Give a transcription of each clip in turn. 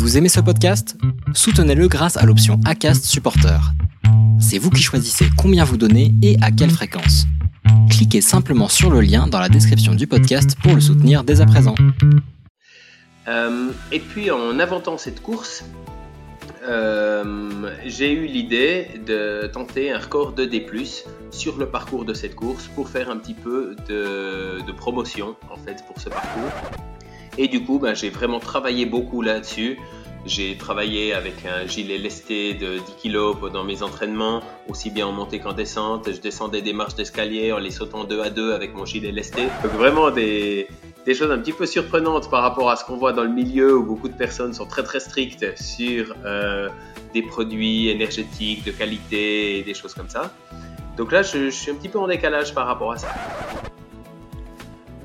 Vous aimez ce podcast? Soutenez-le grâce à l'option ACAST Supporter. C'est vous qui choisissez combien vous donnez et à quelle fréquence. Cliquez simplement sur le lien dans la description du podcast pour le soutenir dès à présent. Euh, et puis en inventant cette course, euh, j'ai eu l'idée de tenter un record de D+, sur le parcours de cette course pour faire un petit peu de, de promotion en fait pour ce parcours. Et du coup, ben, j'ai vraiment travaillé beaucoup là-dessus. J'ai travaillé avec un gilet lesté de 10 kg pendant mes entraînements, aussi bien en montée qu'en descente. Je descendais des marches d'escalier en les sautant deux à deux avec mon gilet lesté. Donc vraiment des, choses un petit peu surprenantes par rapport à ce qu'on voit dans le milieu où beaucoup de personnes sont très très strictes sur euh, des produits énergétiques de qualité et des choses comme ça. Donc là, je suis un petit peu en décalage par rapport à ça.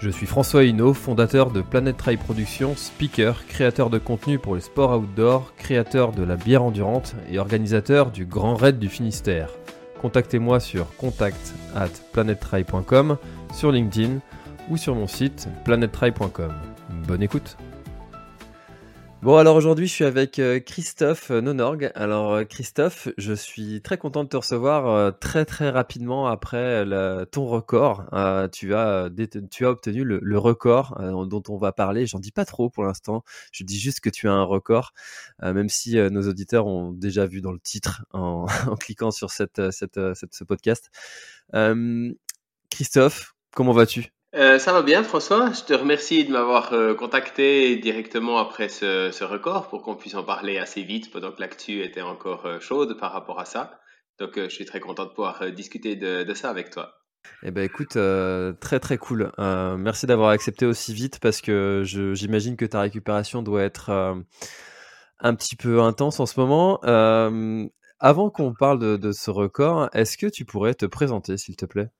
Je suis François Hinault, fondateur de Planet Trail Productions, speaker, créateur de contenu pour les sports outdoor, créateur de la bière endurante et organisateur du Grand Raid du Finistère. Contactez-moi sur contact at planettrail.com, sur LinkedIn ou sur mon site planettrail.com. Bonne écoute Bon alors aujourd'hui je suis avec euh, Christophe Nonorg. Alors euh, Christophe, je suis très content de te recevoir euh, très très rapidement après ton record. tu, as, obtenu le, record dont on va parler. J'en dis pas trop pour l'instant. Je dis juste que tu as un record, même si nos auditeurs ont déjà vu dans le titre en, cliquant sur ce podcast. Christophe, comment vas-tu? Euh, ça va bien, François? Je te remercie de m'avoir euh, contacté directement après ce, record pour qu'on puisse en parler assez vite pendant que l'actu était encore euh, chaude par rapport à ça. Donc, je suis très content de pouvoir discuter de, ça avec toi. Eh ben écoute, très très cool. merci d'avoir accepté aussi vite parce que j'imagine que ta récupération doit être un petit peu intense en ce moment. avant qu'on parle de ce record, est-ce que tu pourrais te présenter, s'il te plaît?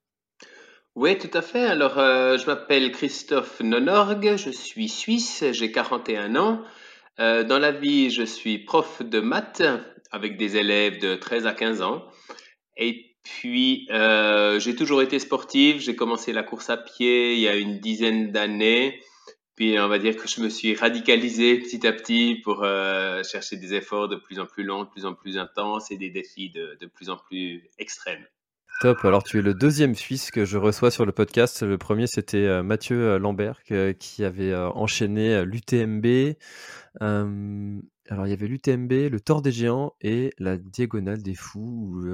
Oui, tout à fait. Alors, euh, je m'appelle Christophe Nonorg, je suis suisse, j'ai 41 ans. Euh, dans la vie, je suis prof de maths avec des élèves de 13 à 15 ans. Et puis, euh, j'ai toujours été sportive. J'ai commencé la course à pied il y a une dizaine d'années. Puis, on va dire que je me suis radicalisé petit à petit pour chercher des efforts de plus en plus longs, de plus en plus intenses et des défis de plus en plus extrêmes. Top. Alors, tu es le deuxième Suisse que je reçois sur le podcast. Le premier, c'était euh, Mathieu euh, Lambert qui avait euh, enchaîné l'UTMB. alors, il y avait l'UTMB, le Tour des Géants et la Diagonale des Fous.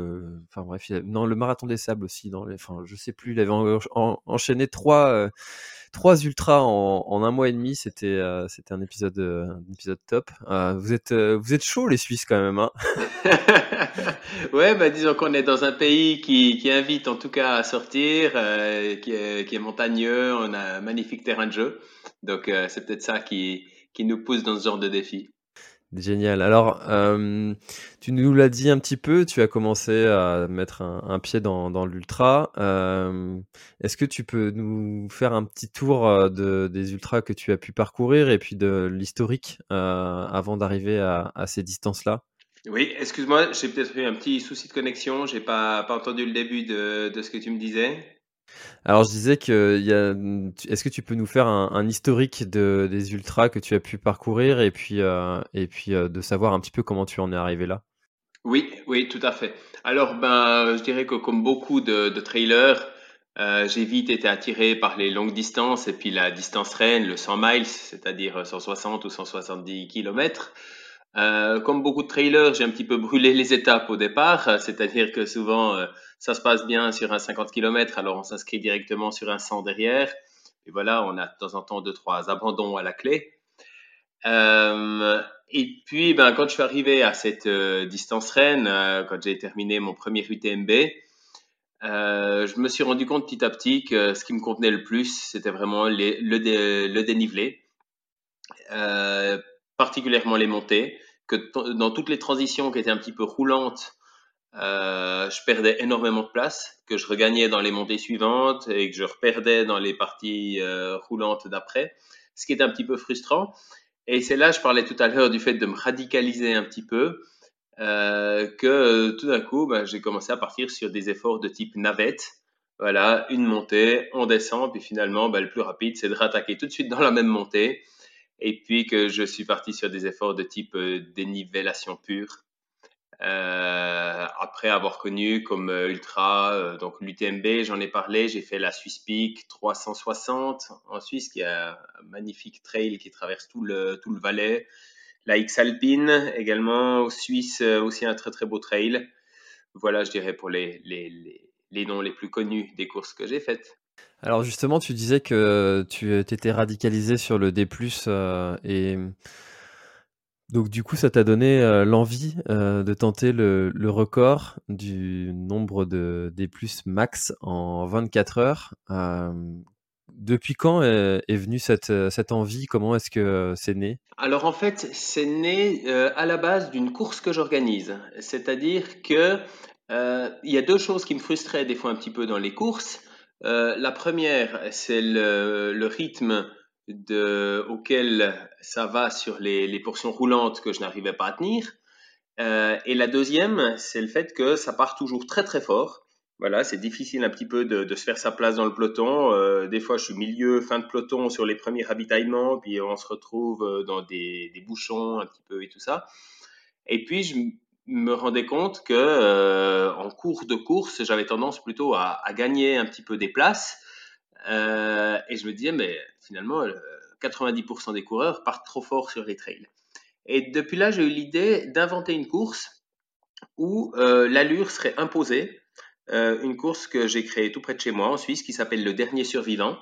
enfin, bref, non, le Marathon des Sables aussi. Enfin, je sais plus. Il avait enchaîné trois trois ultras en, un mois et demi, c'était euh, c'était un épisode euh, un épisode top. Euh, vous êtes vous êtes chaud les Suisses quand même, hein Ouais, bah disons qu'on est dans un pays qui, qui invite en tout cas à sortir, qui est, qui, est, montagneux, on a un magnifique terrain de jeu, donc c'est peut-être ça qui qui nous pousse dans ce genre de défi. Génial. Alors, euh, tu nous l'as dit un petit peu, tu as commencé à mettre un, pied dans, l'ultra. Euh, est-ce que tu peux nous faire un petit tour euh, de, des ultras que tu as pu parcourir et puis de l'historique avant d'arriver à, ces distances-là? Oui, excuse-moi, j'ai peut-être eu un petit souci de connexion, j'ai pas, pas entendu le début de ce que tu me disais. Alors je disais que est-ce que tu peux nous faire un, historique de, des ultras que tu as pu parcourir et puis euh, euh, de savoir un petit peu comment tu en es arrivé là? Oui, oui, tout à fait. Alors ben je dirais que comme beaucoup de, trailers, euh, j'ai vite été attiré par les longues distances et puis la distance reine, le 100 miles, c'est-à-dire 160 ou 170 km. Euh, comme beaucoup de trailers, j'ai un petit peu brûlé les étapes au départ, c'est-à-dire que souvent ça se passe bien sur un 50 km, alors on s'inscrit directement sur un 100 derrière. Et voilà, on a de temps en temps deux trois abandons à la clé. Euh, et puis, ben, quand je suis arrivé à cette euh, distance reine, euh, quand j'ai terminé mon premier UTMB, je me suis rendu compte petit à petit que ce qui me contenait le plus, c'était vraiment le dénivelé, particulièrement les montées que dans toutes les transitions qui étaient un petit peu roulantes, je perdais énormément de place, que je regagnais dans les montées suivantes et que je reperdais dans les parties roulantes d'après, ce qui est un petit peu frustrant. Et c'est là, je parlais tout à l'heure du fait de me radicaliser un petit peu, euh, que tout d'un coup, bah, j'ai commencé à partir sur des efforts de type navette. Voilà, une montée, on descend, puis finalement, bah, le plus rapide, c'est de rattaquer tout de suite dans la même montée. Et puis que je suis parti sur des efforts de type euh, dénivellation pure. Euh, après avoir connu comme euh, ultra, euh, donc l'UTMB, j'en ai parlé, j'ai fait la Swiss Peak 360 en Suisse, qui est un magnifique trail qui traverse tout le, tout le Valais. La X Alpine également, au Suisse, aussi un très très beau trail. Voilà, je dirais pour les, les, les, les noms les plus connus des courses que j'ai faites. Alors justement, tu disais que tu étais radicalisé sur le D+, et donc du coup, ça t'a donné euh, l'envie euh, de tenter le, record du nombre de des plus max en 24 heures. Euh, depuis quand est, venue cette, cette envie? Comment est-ce que c'est né? Alors en fait, c'est né à la base d'une course que j'organise. C'est-à-dire que il y a deux choses qui me frustraient des fois un petit peu dans les courses. la première, c'est le rythme de, auquel ça va sur les, les portions roulantes que je n'arrivais pas à tenir. Euh, et la deuxième, c'est le fait que ça part toujours très très fort. Voilà, c'est difficile un petit peu de, de, se faire sa place dans le peloton. Euh, des fois, je suis milieu, fin de peloton sur les premiers ravitaillements, puis on se retrouve euh, dans des, des bouchons un petit peu et tout ça. Et puis, je me rendais compte que euh, en cours de course, j'avais tendance plutôt à, à, gagner un petit peu des places euh, et je me disais, mais finalement, 90% des coureurs partent trop fort sur les trails. Et depuis là, j'ai eu l'idée d'inventer une course où euh, l'allure serait imposée. Euh, une course que j'ai créée tout près de chez moi en Suisse qui s'appelle le dernier survivant,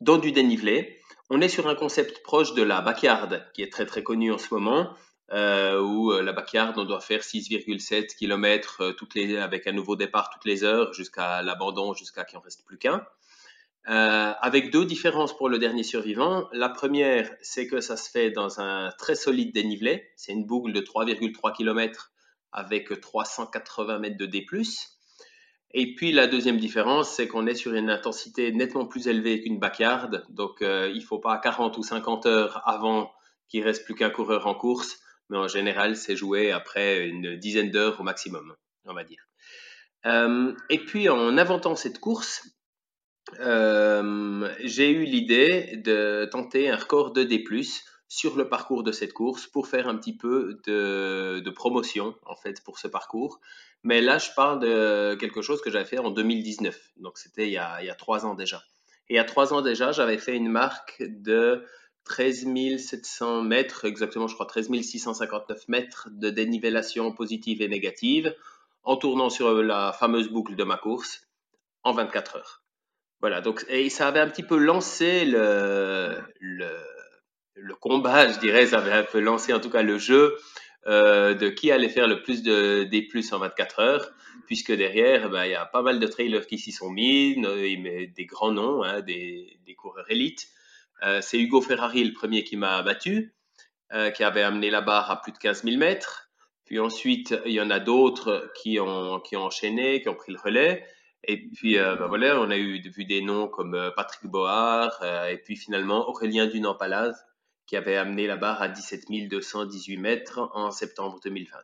dans du dénivelé. On est sur un concept proche de la backyard qui est très très connu en ce moment, euh, où la backyard on doit faire 6,7 km toutes les, avec un nouveau départ toutes les heures jusqu'à l'abandon, jusqu'à qu'il en reste plus qu'un. Euh, avec deux différences pour le dernier survivant. La première, c'est que ça se fait dans un très solide dénivelé. C'est une boucle de 3,3 km avec 380 mètres de D+. Et puis la deuxième différence, c'est qu'on est sur une intensité nettement plus élevée qu'une backyard. Donc euh, il ne faut pas 40 ou 50 heures avant qu'il reste plus qu'un coureur en course. Mais en général, c'est joué après une dizaine d'heures au maximum, on va dire. Euh, et puis en inventant cette course, euh, j'ai eu l'idée de tenter un record de D+, sur le parcours de cette course pour faire un petit peu de, promotion en fait pour ce parcours. Mais là, je parle de quelque chose que j'avais fait en 2019, donc c'était il, il, y a trois ans déjà. Et il y a trois ans déjà, j'avais fait une marque de 13 700 mètres, exactement, je crois 13 659 mètres de dénivellation positive et négative en tournant sur la fameuse boucle de ma course en 24 heures. Voilà, donc et ça avait un petit peu lancé le, le, le, combat, je dirais, ça avait un peu lancé en tout cas le jeu euh, de qui allait faire le plus de des plus en 24 heures, puisque derrière, ben, il y a pas mal de trailers qui s'y sont mis, des grands noms, hein, des, des, coureurs élites. Euh, c'est Hugo Ferrari le premier qui m'a battu, euh, qui avait amené la barre à plus de 15 000 mètres. Puis ensuite, il y en a d'autres qui ont, qui ont enchaîné, qui ont pris le relais. Et puis, euh, ben voilà, on a eu vu des noms comme euh, Patrick Board euh, et puis finalement Aurélien Dunant-Palaz, qui avait amené la barre à 17 218 mètres en septembre 2020.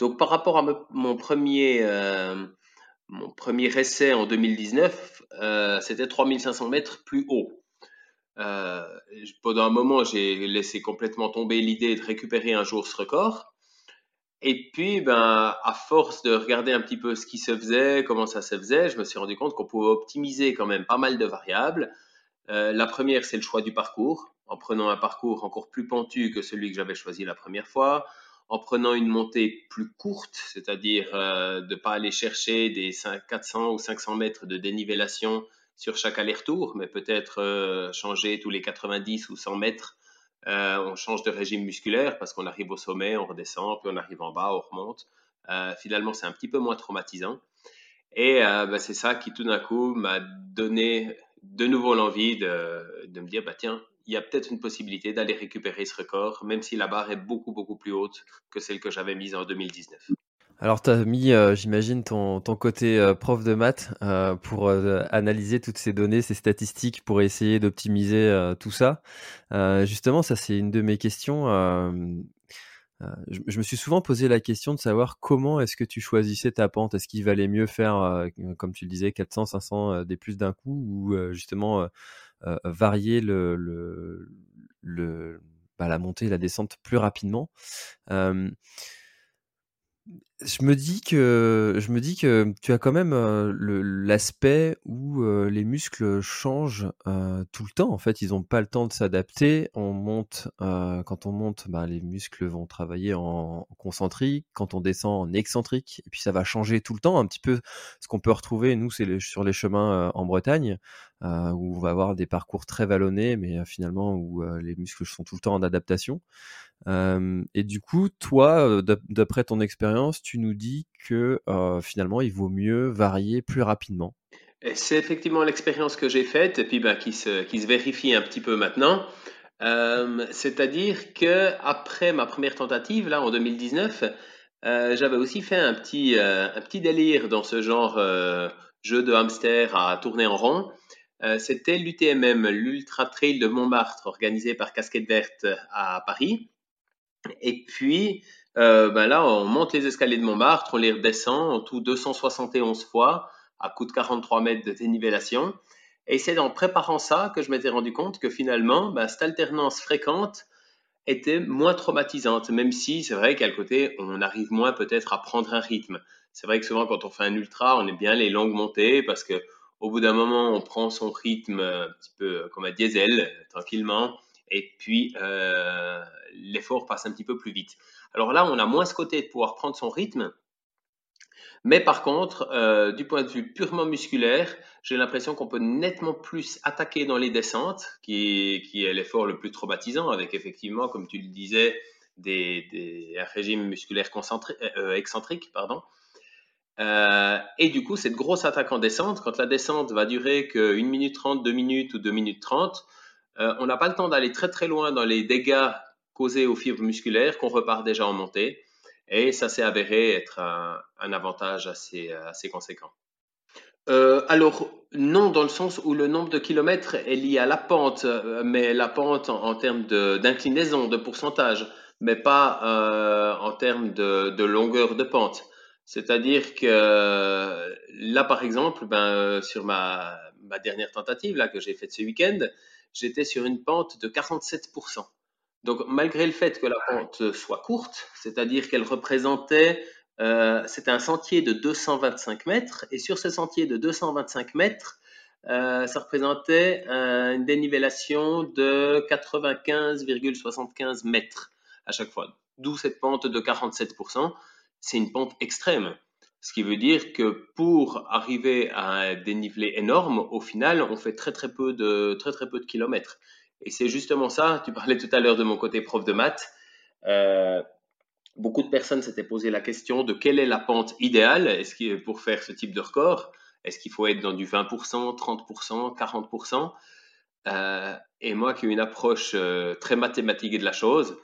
Donc, par rapport à mon premier, mon premier essai en 2019, c'était 3500 mètres plus haut. pendant un moment, j'ai laissé complètement tomber l'idée de récupérer un jour ce record. Et puis, ben, à force de regarder un petit peu ce qui se faisait, comment ça se faisait, je me suis rendu compte qu'on pouvait optimiser quand même pas mal de variables. Euh, la première, c'est le choix du parcours, en prenant un parcours encore plus pentu que celui que j'avais choisi la première fois, en prenant une montée plus courte, c'est-à-dire euh, de ne pas aller chercher des 400 ou 500 mètres de dénivellation sur chaque aller-retour, mais peut-être euh, changer tous les 90 ou 100 mètres on change de régime musculaire parce qu'on arrive au sommet, on redescend, puis on arrive en bas, on remonte. Euh, finalement, c'est un petit peu moins traumatisant. Et euh, bah, c'est ça qui, tout d'un coup, m'a donné de nouveau l'envie de, de, me dire, bah, tiens, il y a peut-être une possibilité d'aller récupérer ce record, même si la barre est beaucoup, beaucoup plus haute que celle que j'avais mise en 2019. Alors, tu as mis, j'imagine, ton, côté prof de maths pour analyser toutes ces données, ces statistiques, pour essayer d'optimiser tout ça. justement, ça, c'est une de mes questions. Je, me suis souvent posé la question de savoir comment est-ce que tu choisissais ta pente. Est-ce qu'il valait mieux faire, comme tu le disais, 400, 500 des plus d'un coup ou justement varier bah, la montée et la descente plus rapidement? Je me dis que je me dis que tu as quand même l'aspect où les muscles changent tout le temps. En fait, ils n'ont pas le temps de s'adapter. On monte quand on monte, bah, les muscles vont travailler en concentrique. Quand on descend en excentrique, et puis ça va changer tout le temps. Un petit peu ce qu'on peut retrouver nous, c'est sur les chemins en Bretagne où on va avoir des parcours très vallonnés, mais finalement où les muscles sont tout le temps en adaptation et du coup, toi, d'après ton expérience, tu nous dis que finalement, il vaut mieux varier plus rapidement? C'est effectivement l'expérience que j'ai faite et puis bah, qui, se, vérifie un petit peu maintenant. C'est-à-dire que après ma première tentative, là, en 2019, j'avais aussi fait un petit, un petit délire dans ce genre jeu de hamster à tourner en rond. C'était l'UTMM, l'Ultra Trail de Montmartre, organisé par Casquette Verte à Paris. Et puis, euh, ben là, on monte les escaliers de Montmartre, on les redescend en tout 271 fois, à coût de 43 mètres de dénivellation. Et c'est en préparant ça que je m'étais rendu compte que finalement, ben, cette alternance fréquente était moins traumatisante, même si c'est vrai qu'à côté, on arrive moins peut-être à prendre un rythme. C'est vrai que souvent, quand on fait un ultra, on est bien les longues montées parce que au bout d'un moment, on prend son rythme un petit peu comme un diesel, tranquillement et puis euh, l'effort passe un petit peu plus vite. Alors là, on a moins ce côté de pouvoir prendre son rythme, mais par contre, euh, du point de vue purement musculaire, j'ai l'impression qu'on peut nettement plus attaquer dans les descentes, qui est, l'effort le plus traumatisant, avec effectivement, comme tu le disais, des, un régime musculaire euh, excentrique. Pardon. et du coup, cette grosse attaque en descente, quand la descente va durer que 1 minute 30, 2 minutes ou 2 minutes 30, euh, on n'a pas le temps d'aller très très loin dans les dégâts causés aux fibres musculaires qu'on repart déjà en montée. Et ça s'est avéré être un, avantage assez, conséquent. Euh, alors, non, dans le sens où le nombre de kilomètres est lié à la pente, euh, mais la pente en, termes d'inclinaison, de, pourcentage, mais pas en termes de, longueur de pente. C'est-à-dire que là, par exemple, ben, sur ma, ma dernière tentative là, que j'ai faite ce week-end, j'étais sur une pente de 47%. Donc, malgré le fait que la pente soit courte, c'est-à-dire qu'elle représentait, euh, c'était un sentier de 225 mètres, et sur ce sentier de 225 mètres, euh, ça représentait euh, une dénivellation de 95,75 mètres à chaque fois. D'où cette pente de 47%. C'est une pente extrême. Ce qui veut dire que pour arriver à un dénivelé énorme, au final, on fait très très peu de, très, très peu de kilomètres. Et c'est justement ça, tu parlais tout à l'heure de mon côté prof de maths. Euh, beaucoup de personnes s'étaient posé la question de quelle est la pente idéale pour faire ce type de record. Est-ce qu'il faut être dans du 20%, 30%, 40% Et moi qui ai une approche euh, très mathématique de la chose,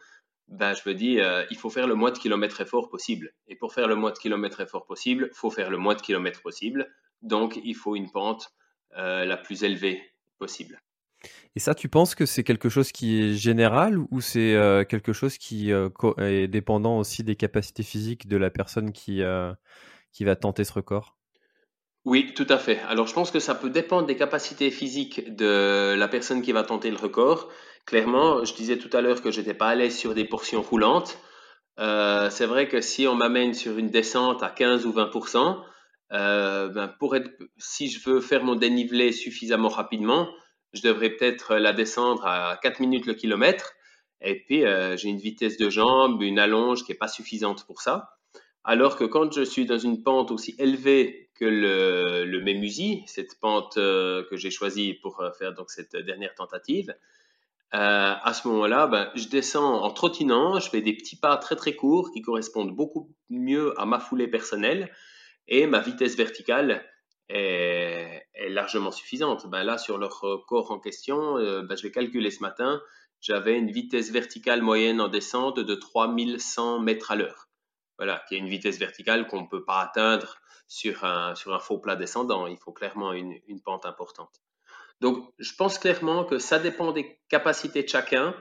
ben, je me dis, euh, il faut faire le moins de kilomètres effort possible. Et pour faire le moins de kilomètres effort possible, il faut faire le moins de kilomètres possible. Donc, il faut une pente euh, la plus élevée possible. Et ça, tu penses que c'est quelque chose qui est général ou c'est euh, quelque chose qui est dépendant aussi des capacités physiques de la personne qui, qui va tenter ce record? Oui, tout à fait. Alors, je pense que ça peut dépendre des capacités physiques de la personne qui va tenter le record. Clairement, je disais tout à l'heure que j'étais pas à l'aise sur des portions roulantes. Euh, c'est vrai que si on m'amène sur une descente à 15 ou 20 euh, ben pour être, si je veux faire mon dénivelé suffisamment rapidement, je devrais peut-être la descendre à 4 minutes le kilomètre. Et puis, euh, j'ai une vitesse de jambe, une allonge qui n'est pas suffisante pour ça. Alors que quand je suis dans une pente aussi élevée que le, le Mémusi, cette pente euh, que j'ai choisie pour euh, faire donc cette dernière tentative, euh, à ce moment-là, ben, je descends en trottinant, je fais des petits pas très très courts qui correspondent beaucoup mieux à ma foulée personnelle et ma vitesse verticale est, largement suffisante. Ben, là, sur leur corps en question, ben, je vais calculer ce matin, j'avais une vitesse verticale moyenne en descente de 3100 mètres à l'heure. voilà, qui a une vitesse verticale qu'on ne peut pas atteindre sur un, sur un faux plat descendant. Il faut clairement une, une pente importante. Donc, je pense clairement que ça dépend des capacités de chacun,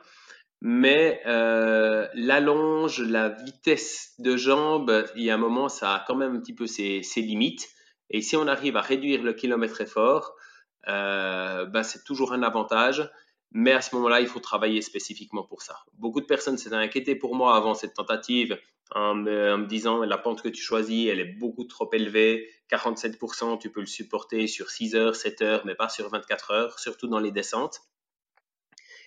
mais euh, l'allonge, la vitesse de jambe, il y a un moment, ça a quand même un petit peu ses, ses limites. Et si on arrive à réduire le kilomètre effort, euh, ben c'est toujours un avantage. Mais à ce moment-là, il faut travailler spécifiquement pour ça. Beaucoup de personnes s'étaient inquiétées pour moi avant cette tentative en me, disant la pente que tu choisis, elle est beaucoup trop élevée. 47%, tu peux le supporter sur 6 heures, 7 heures, mais pas sur 24 heures, surtout dans les descentes.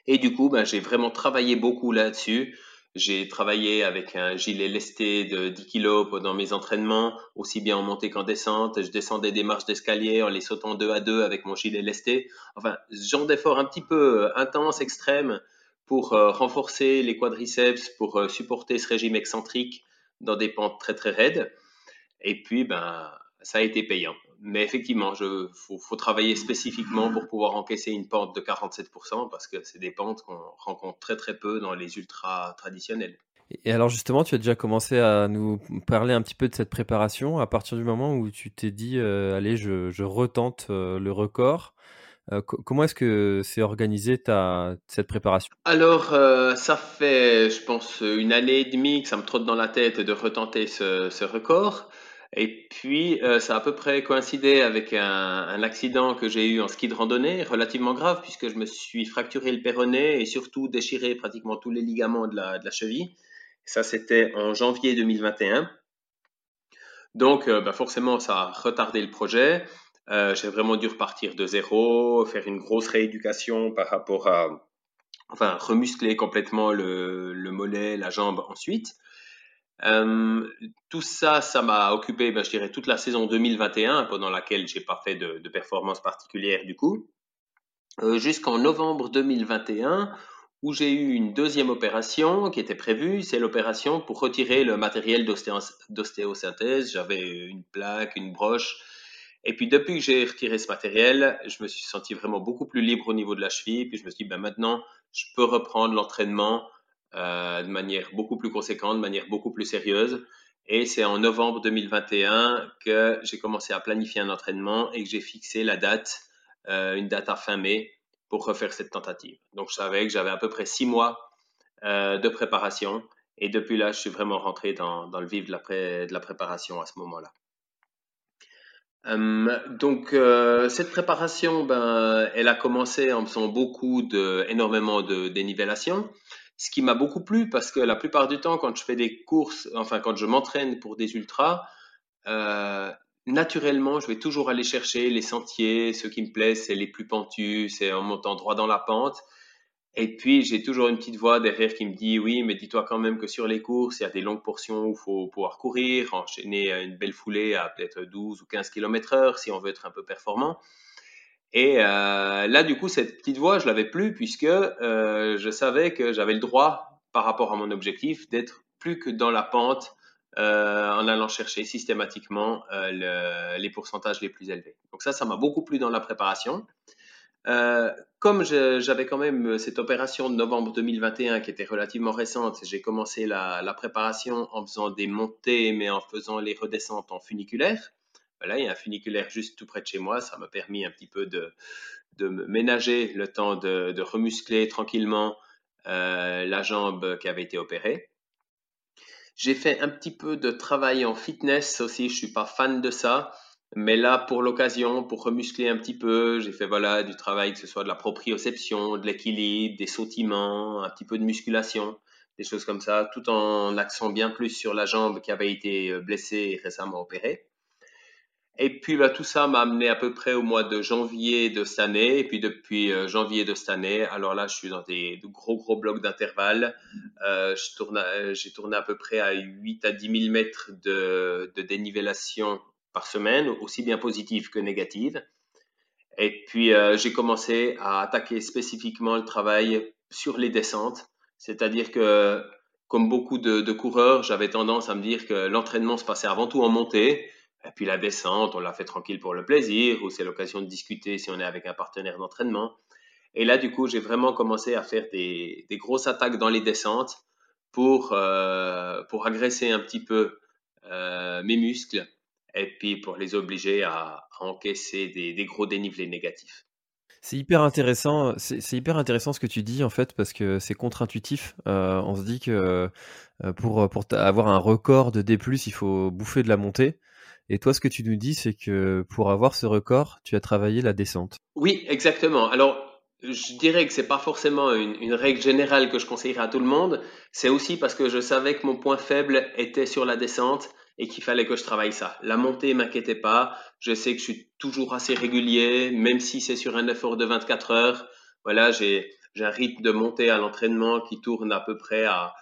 Et du coup, ben, j'ai vraiment travaillé beaucoup là-dessus. J'ai travaillé avec un gilet lesté de 10 kg pendant mes entraînements, aussi bien en montée qu'en descente. Je descendais des marches d'escalier en les sautant deux à deux avec mon gilet lesté. Enfin, ce genre d'effort un petit peu euh, intense, extrême, pour euh, renforcer les quadriceps, pour euh, supporter ce régime excentrique dans des pentes très très raides. Et puis, ben, ça a été payant. Mais effectivement, il faut, travailler spécifiquement pour pouvoir encaisser une pente de 47% parce que c'est des pentes qu'on rencontre très très peu dans les ultras traditionnels. Et alors justement, tu as déjà commencé à nous parler un petit peu de cette préparation à partir du moment où tu t'es dit, euh, allez, je, retente euh, le record. Euh, comment est-ce que c'est organisé ta, cette préparation? Alors, ça fait, je pense, une année et demie que ça me trotte dans la tête de retenter ce, ce record. Et puis, euh, ça a à peu près coïncidé avec un, accident que j'ai eu en ski de randonnée, relativement grave, puisque je me suis fracturé le péroné et surtout déchiré pratiquement tous les ligaments de la, cheville. Ça, c'était en janvier 2021. Donc, euh, bah forcément, ça a retardé le projet. Euh, j'ai vraiment dû repartir de zéro, faire une grosse rééducation par rapport à, enfin, remuscler complètement le mollet, la jambe ensuite. Euh, tout ça, ça m'a occupé, ben, je dirais, toute la saison 2021, pendant laquelle j'ai pas fait de, de performance particulière du coup, euh, jusqu'en novembre 2021, où j'ai eu une deuxième opération qui était prévue. C'est l'opération pour retirer le matériel d'ostéosynthèse. J'avais une plaque, une broche. Et puis depuis que j'ai retiré ce matériel, je me suis senti vraiment beaucoup plus libre au niveau de la cheville. Puis je me suis dit, ben maintenant, je peux reprendre l'entraînement de manière beaucoup plus conséquente, de manière beaucoup plus sérieuse. Et c'est en novembre 2021 que j'ai commencé à planifier un entraînement et que j'ai fixé la date, euh, une date à fin mai, pour refaire cette tentative. Donc je savais que j'avais à peu près six mois euh, de préparation. Et depuis là, je suis vraiment rentré dans, le vif de la, préparation à ce moment-là. Euh, donc euh, cette préparation, ben, elle a commencé en faisant beaucoup de, énormément de dénivellation ce qui m'a beaucoup plu parce que la plupart du temps, quand je fais des courses, enfin quand je m'entraîne pour des ultras, euh, naturellement, je vais toujours aller chercher les sentiers, ceux qui me plaisent, c'est les plus pentus, c'est en montant droit dans la pente. Et puis, j'ai toujours une petite voix derrière qui me dit, oui, mais dis-toi quand même que sur les courses, il y a des longues portions où il faut pouvoir courir, enchaîner une belle foulée à peut-être 12 ou 15 km heure si on veut être un peu performant. Et euh, là, du coup, cette petite voix, je l'avais plus puisque euh, je savais que j'avais le droit, par rapport à mon objectif, d'être plus que dans la pente euh, en allant chercher systématiquement le, les pourcentages les plus élevés. Donc ça, ça m'a beaucoup plu dans la préparation. comme j'avais quand même cette opération de novembre 2021 qui était relativement récente, j'ai commencé la, la, préparation en faisant des montées, mais en faisant les redescentes en funiculaire. Il y a un funiculaire juste tout près de chez moi. Ça m'a permis un petit peu de, de ménager le temps de, remuscler tranquillement euh, la jambe qui avait été opérée. J'ai fait un petit peu de travail en fitness aussi. Je suis pas fan de ça. Mais là, pour l'occasion, pour remuscler un petit peu, j'ai fait voilà du travail, que ce soit de la proprioception, de l'équilibre, des sautillements, un petit peu de musculation, des choses comme ça, tout en accent bien plus sur la jambe qui avait été blessée et récemment opérée. Et puis bah, tout ça m'a amené à peu près au mois de janvier de cette année. Et puis depuis euh, janvier de cette année, alors là, je suis dans des gros gros blocs d'intervalle. Euh, j'ai tourné à peu près à 8 à 10 000 mètres de, de dénivellation par semaine, aussi bien positive que négative. Et puis euh, j'ai commencé à attaquer spécifiquement le travail sur les descentes. C'est-à-dire que, comme beaucoup de, de coureurs, j'avais tendance à me dire que l'entraînement se passait avant tout en montée et puis la descente, on l'a fait tranquille pour le plaisir, ou c'est l'occasion de discuter si on est avec un partenaire d'entraînement. Et là, du coup, j'ai vraiment commencé à faire des, grosses attaques dans les descentes pour, euh, pour agresser un petit peu mes muscles et puis pour les obliger à, encaisser des, gros dénivelés négatifs. C'est hyper intéressant, c'est hyper intéressant ce que tu dis en fait parce que c'est contre-intuitif. on se dit que pour, pour avoir un record de D+, il faut bouffer de la montée. Et toi, ce que tu nous dis, c'est que pour avoir ce record, tu as travaillé la descente. Oui, exactement. Alors, je dirais que c'est pas forcément une, règle générale que je conseillerais à tout le monde. C'est aussi parce que je savais que mon point faible était sur la descente et qu'il fallait que je travaille ça. La montée m'inquiétait pas. Je sais que je suis toujours assez régulier, même si c'est sur un effort de 24 heures. Voilà, j'ai un rythme de montée à l'entraînement qui tourne à peu près à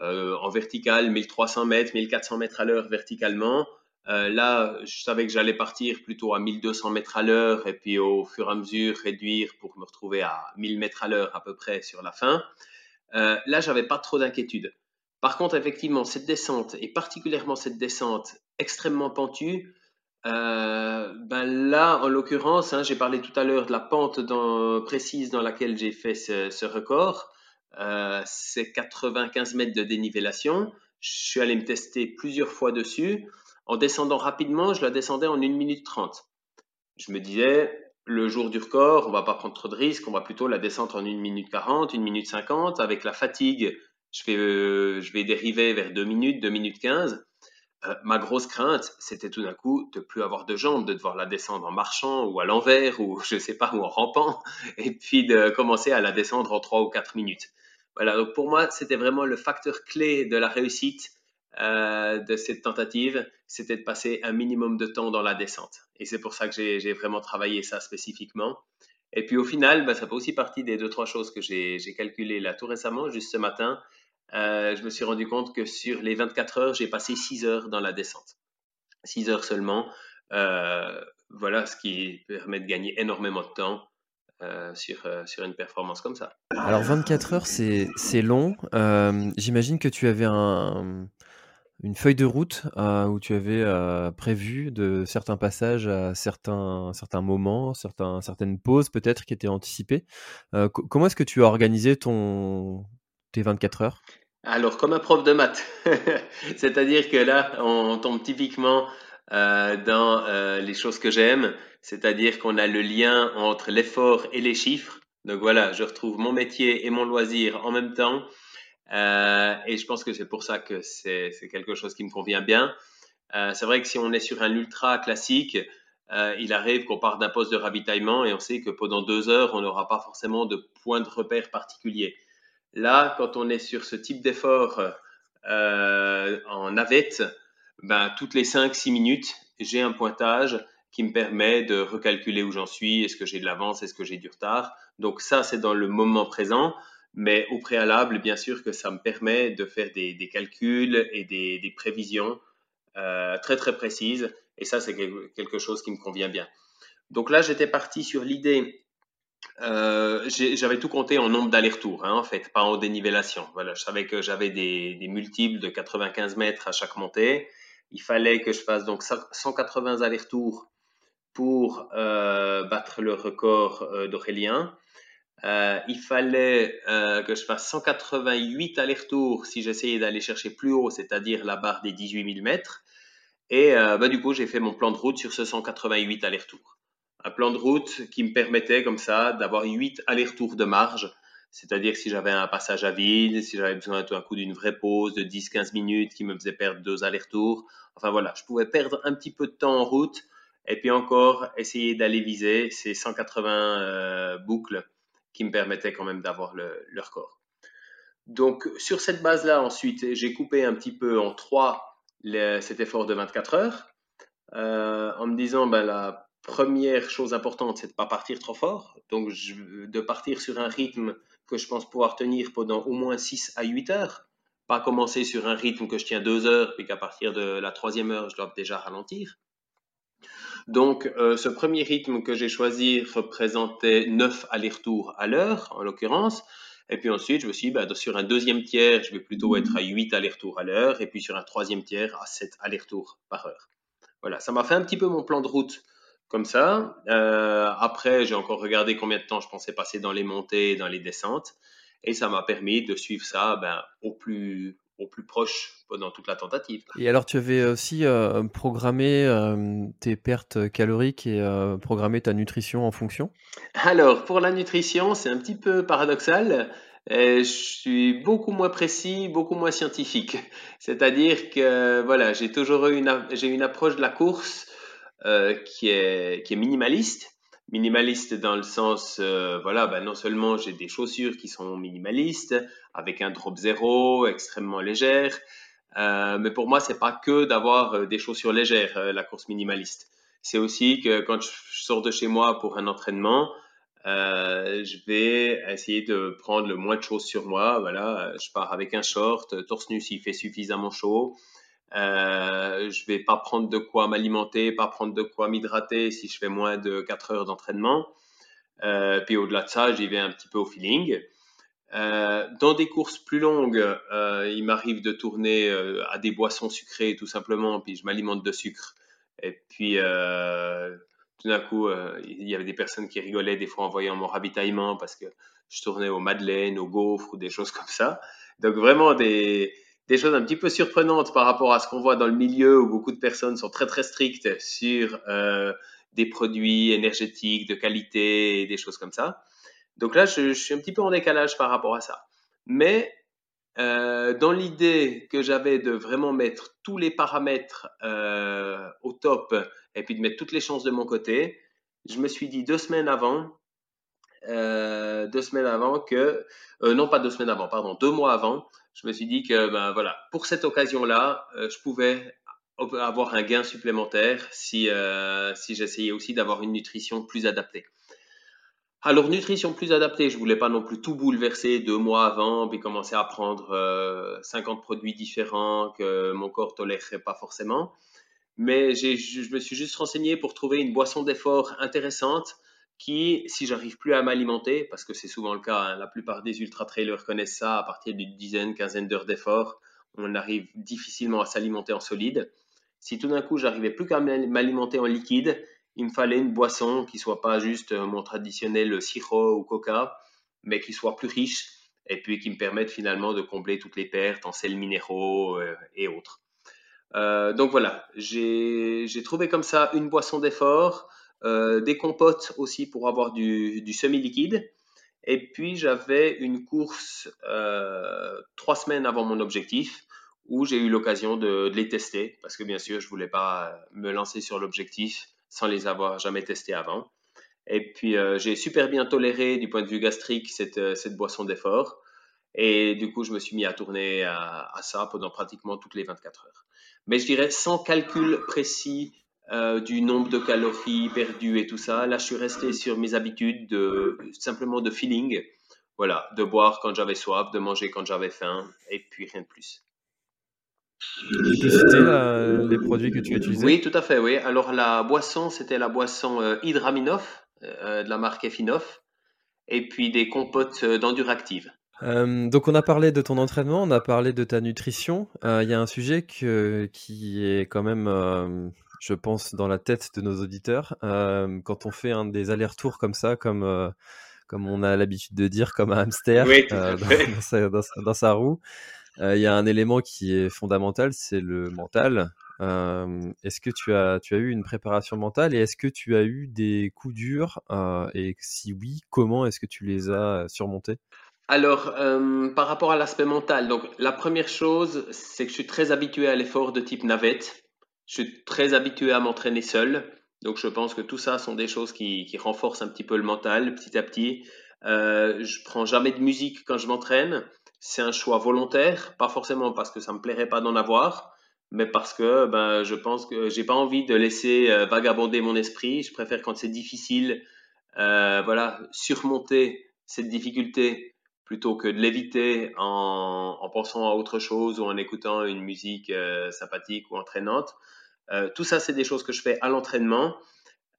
euh, en vertical 1300 mètres, 1400 mètres à l'heure verticalement. Euh, là, je savais que j'allais partir plutôt à 1200 mètres à l'heure et puis au fur et à mesure réduire pour me retrouver à 1000 mètres à l'heure à peu près sur la fin. Euh, là, j'avais pas trop d'inquiétude. Par contre, effectivement, cette descente, et particulièrement cette descente extrêmement pentue, euh, ben là, en l'occurrence, hein, j'ai parlé tout à l'heure de la pente précise dans laquelle j'ai fait ce, record. Euh, c'est 95 mètres de dénivellation. Je suis allé me tester plusieurs fois dessus. En descendant rapidement, je la descendais en 1 minute 30. Je me disais, le jour du record, on va pas prendre trop de risques, on va plutôt la descendre en 1 minute 40, 1 minute 50. Avec la fatigue, je vais, euh, vais dériver vers 2 minutes, 2 minutes 15. Euh, ma grosse crainte, c'était tout d'un coup de plus avoir de jambes, de devoir la descendre en marchant ou à l'envers ou je sais pas, ou en rampant, et puis de commencer à la descendre en 3 ou 4 minutes. Voilà, donc pour moi, c'était vraiment le facteur clé de la réussite euh, de cette tentative, c'était de passer un minimum de temps dans la descente. Et c'est pour ça que j'ai vraiment travaillé ça spécifiquement. Et puis au final, bah, ça fait aussi partie des deux, trois choses que j'ai calculées là tout récemment, juste ce matin. Euh, je me suis rendu compte que sur les 24 heures, j'ai passé 6 heures dans la descente. 6 heures seulement. Euh, voilà, ce qui permet de gagner énormément de temps sur, sur une performance comme ça. Alors 24 heures, c'est long. J'imagine que tu avais un, une feuille de route où tu avais prévu de certains passages à certains, certains moments, certains, certaines pauses peut-être qui étaient anticipées. comment est-ce que tu as organisé ton, tes 24 heures? Alors, comme un prof de maths, c'est-à-dire que là, on tombe typiquement euh, dans euh, les choses que j'aime, c'est-à-dire qu'on a le lien entre l'effort et les chiffres. Donc voilà, je retrouve mon métier et mon loisir en même temps. Euh, et je pense que c'est pour ça que c'est quelque chose qui me convient bien. c'est vrai que si on est sur un ultra classique, il arrive qu'on parte d'un poste de ravitaillement et on sait que pendant deux heures, on n'aura pas forcément de point de repère particulier. Là, quand on est sur ce type d'effort euh, en navette, ben, toutes les 5-6 minutes, j'ai un pointage qui me permet de recalculer où j'en suis, est-ce que j'ai de l'avance, est-ce que j'ai du retard. Donc ça, c'est dans le moment présent, mais au préalable, bien sûr que ça me permet de faire des, calculs et des, prévisions euh, très très précises, et ça, c'est quelque chose qui me convient bien. Donc là, j'étais parti sur l'idée euh, j'avais tout compté en nombre d'allers-retours, hein, en fait, pas en dénivellation. Voilà, je savais que j'avais des, des, multiples de 95 mètres à chaque montée. Il fallait que je fasse donc 180 allers-retours pour euh, battre le record euh, d'Aurélien. Euh, il fallait euh, que je fasse 188 allers-retours si j'essayais d'aller chercher plus haut, c'est-à-dire la barre des 18 000 mètres. Et bah, du coup, j'ai fait mon plan de route sur ce 188 allers-retours un plan de route qui me permettait comme ça d'avoir 8 allers-retours de marge. C'est-à-dire si j'avais un passage à vide, si j'avais besoin tout d'un coup d'une vraie pause de 10-15 minutes qui me faisait perdre deux allers-retours. Enfin voilà, je pouvais perdre un petit peu de temps en route et puis encore essayer d'aller viser ces 180 euh, boucles qui me permettaient quand même d'avoir le, record. Donc sur cette base-là, ensuite, j'ai coupé un petit peu en trois cet effort de 24 heures euh, en me disant, ben là, première chose importante, c'est de ne pas partir trop fort. Donc, de partir sur un rythme que je pense pouvoir tenir pendant au moins 6 à 8 heures. Pas commencer sur un rythme que je tiens 2 heures, puis qu'à partir de la troisième heure, je dois déjà ralentir. Donc, euh, ce premier rythme que j'ai choisi représentait 9 allers-retours à l'heure, en l'occurrence. Et puis ensuite, je me suis dit, bah, sur un deuxième tiers, je vais plutôt être à 8 allers-retours à l'heure, et puis sur un troisième tiers, à 7 allers-retours par heure. Voilà, ça m'a fait un petit peu mon plan de route comme ça. Euh, après, j'ai encore regardé combien de temps je pensais passer dans les montées et dans les descentes. Et ça m'a permis de suivre ça ben, au, plus, au plus proche pendant toute la tentative. Et alors, tu avais aussi euh, programmé euh, tes pertes caloriques et euh, programmé ta nutrition en fonction? Alors, pour la nutrition, c'est un petit peu paradoxal. je suis beaucoup moins précis, beaucoup moins scientifique. C'est-à-dire que voilà, j'ai toujours eu une, j'ai une approche de la course qui, est, qui est minimaliste minimaliste dans le sens, euh, voilà, ben non seulement j'ai des chaussures qui sont minimalistes, avec un drop zéro, extrêmement légère, euh, mais pour moi, c'est pas que d'avoir euh, des chaussures légères, la course minimaliste. C'est aussi que quand je sors de chez moi pour un entraînement, je vais essayer de prendre le moins de choses sur moi. Voilà, je pars avec un short, torse nu s'il fait suffisamment chaud. Euh, je vais pas prendre de quoi m'alimenter, pas prendre de quoi m'hydrater si je fais moins de 4 heures d'entraînement. Euh, puis au-delà de ça, j'y vais un petit peu au feeling. Euh, dans des courses plus longues, euh, il m'arrive de tourner à des boissons sucrées tout simplement, puis je m'alimente de sucre. Et puis tout d'un coup, il y avait des personnes qui rigolaient des fois en voyant mon ravitaillement parce que je tournais aux madeleines, aux gaufres ou des choses comme ça. Donc vraiment des, des choses un petit peu surprenantes par rapport à ce qu'on voit dans le milieu où beaucoup de personnes sont très très strictes sur euh, des produits énergétiques de qualité et des choses comme ça. Donc là, je, suis un petit peu en décalage par rapport à ça. Mais euh, dans l'idée que j'avais de vraiment mettre tous les paramètres euh, au top et puis de mettre toutes les chances de mon côté, je me suis dit deux semaines avant, deux semaines avant que, non pas deux semaines avant, pardon, deux mois avant, je me suis dit que ben, voilà, pour cette occasion-là, euh, je pouvais avoir un gain supplémentaire si, euh, si j'essayais aussi d'avoir une nutrition plus adaptée. Alors, nutrition plus adaptée, je voulais pas non plus tout bouleverser deux mois avant, puis commencer à prendre 50 euh, produits différents que mon corps tolérerait pas forcément. Mais je me suis juste renseigné pour trouver une boisson d'effort intéressante qui, si j'arrive plus à m'alimenter, parce que c'est souvent le cas, hein, la plupart des ultra-trailers connaissent ça, à partir d'une dizaine, quinzaine d'heures d'effort, on arrive difficilement à s'alimenter en solide. Si tout d'un coup, j'arrivais plus qu'à m'alimenter en liquide, il me fallait une boisson qui soit pas juste euh, mon traditionnel sirop ou coca, mais qui soit plus riche et puis qui me permette finalement de combler toutes les pertes en sels minéraux euh, et autres. Euh, donc voilà, j'ai trouvé comme ça une boisson d'effort des compotes aussi pour avoir du, semi-liquide. Et puis j'avais une course euh, trois semaines avant mon objectif où j'ai eu l'occasion de, les tester parce que bien sûr je voulais pas me lancer sur l'objectif sans les avoir jamais testés avant. Et puis euh, j'ai super bien toléré du point de vue gastrique cette, boisson d'effort. Et du coup, je me suis mis à tourner à, à, ça pendant pratiquement toutes les 24 heures. Mais je dirais sans calcul précis euh, du nombre de calories perdues et tout ça. Là, je suis resté sur mes habitudes de simplement de feeling. Voilà, de boire quand j'avais soif, de manger quand j'avais faim, et puis rien de plus. Tu peux les produits que tu utilises Oui, tout à fait, oui. Alors la boisson, c'était la boisson euh, Hydraminoff, euh, de la marque Efinoff, et puis des compotes d'Enduractive. donc on a parlé de ton entraînement, on a parlé de ta nutrition. Il y a un sujet que, qui est quand même je pense, dans la tête de nos auditeurs. Euh, quand on fait un des allers-retours comme ça, comme, euh, comme on a l'habitude de dire, comme un hamster euh, dans, sa, roue, il y a un élément qui est fondamental, c'est le mental. est-ce que tu as, tu as eu une préparation mentale et est-ce que tu as eu des coups durs Et si oui, comment est-ce que tu les as surmontés? Alors, par rapport à l'aspect mental, donc la première chose, c'est que je suis très habitué à l'effort de type navette. Je suis très habitué à m'entraîner seul. Donc, je pense que tout ça sont des choses qui, renforcent un petit peu le mental petit à petit. Euh, je prends jamais de musique quand je m'entraîne. C'est un choix volontaire, pas forcément parce que ça me plairait pas d'en avoir, mais parce que ben, je pense que j'ai pas envie de laisser euh, vagabonder mon esprit. Je préfère quand c'est difficile, euh, voilà, surmonter cette difficulté plutôt que de l'éviter en, en, pensant à autre chose ou en écoutant une musique sympathique ou entraînante. Euh, tout ça, c'est des choses que je fais à l'entraînement.